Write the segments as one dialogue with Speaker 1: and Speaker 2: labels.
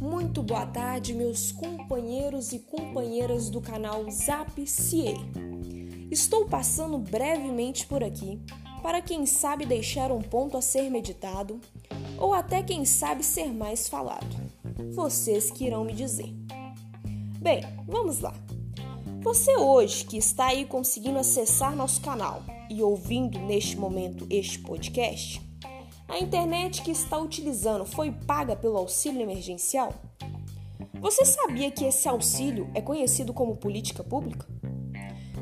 Speaker 1: Muito boa tarde, meus companheiros e companheiras do canal Zap Cie. Estou passando brevemente por aqui para quem sabe deixar um ponto a ser meditado ou até quem sabe ser mais falado. Vocês que irão me dizer. Bem, vamos lá. Você hoje que está aí conseguindo acessar nosso canal e ouvindo neste momento este podcast, a internet que está utilizando foi paga pelo auxílio emergencial? Você sabia que esse auxílio é conhecido como política pública?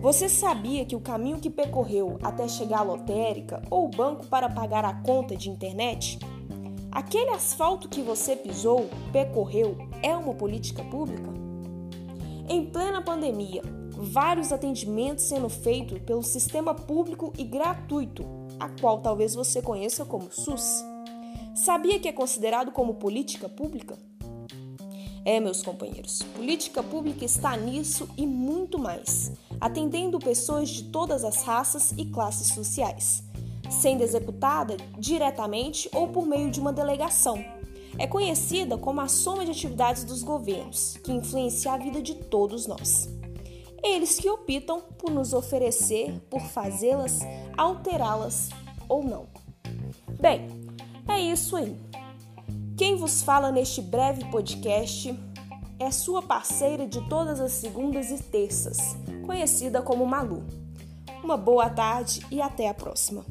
Speaker 1: Você sabia que o caminho que percorreu até chegar à lotérica ou banco para pagar a conta de internet? Aquele asfalto que você pisou, percorreu, é uma política pública? Em plena pandemia, vários atendimentos sendo feitos pelo sistema público e gratuito, a qual talvez você conheça como SUS. Sabia que é considerado como política pública? É, meus companheiros, política pública está nisso e muito mais, atendendo pessoas de todas as raças e classes sociais, sendo executada diretamente ou por meio de uma delegação. É conhecida como a soma de atividades dos governos, que influencia a vida de todos nós. Eles que optam por nos oferecer, por fazê-las, alterá-las ou não. Bem, é isso aí. Quem vos fala neste breve podcast é sua parceira de todas as segundas e terças, conhecida como Malu. Uma boa tarde e até a próxima.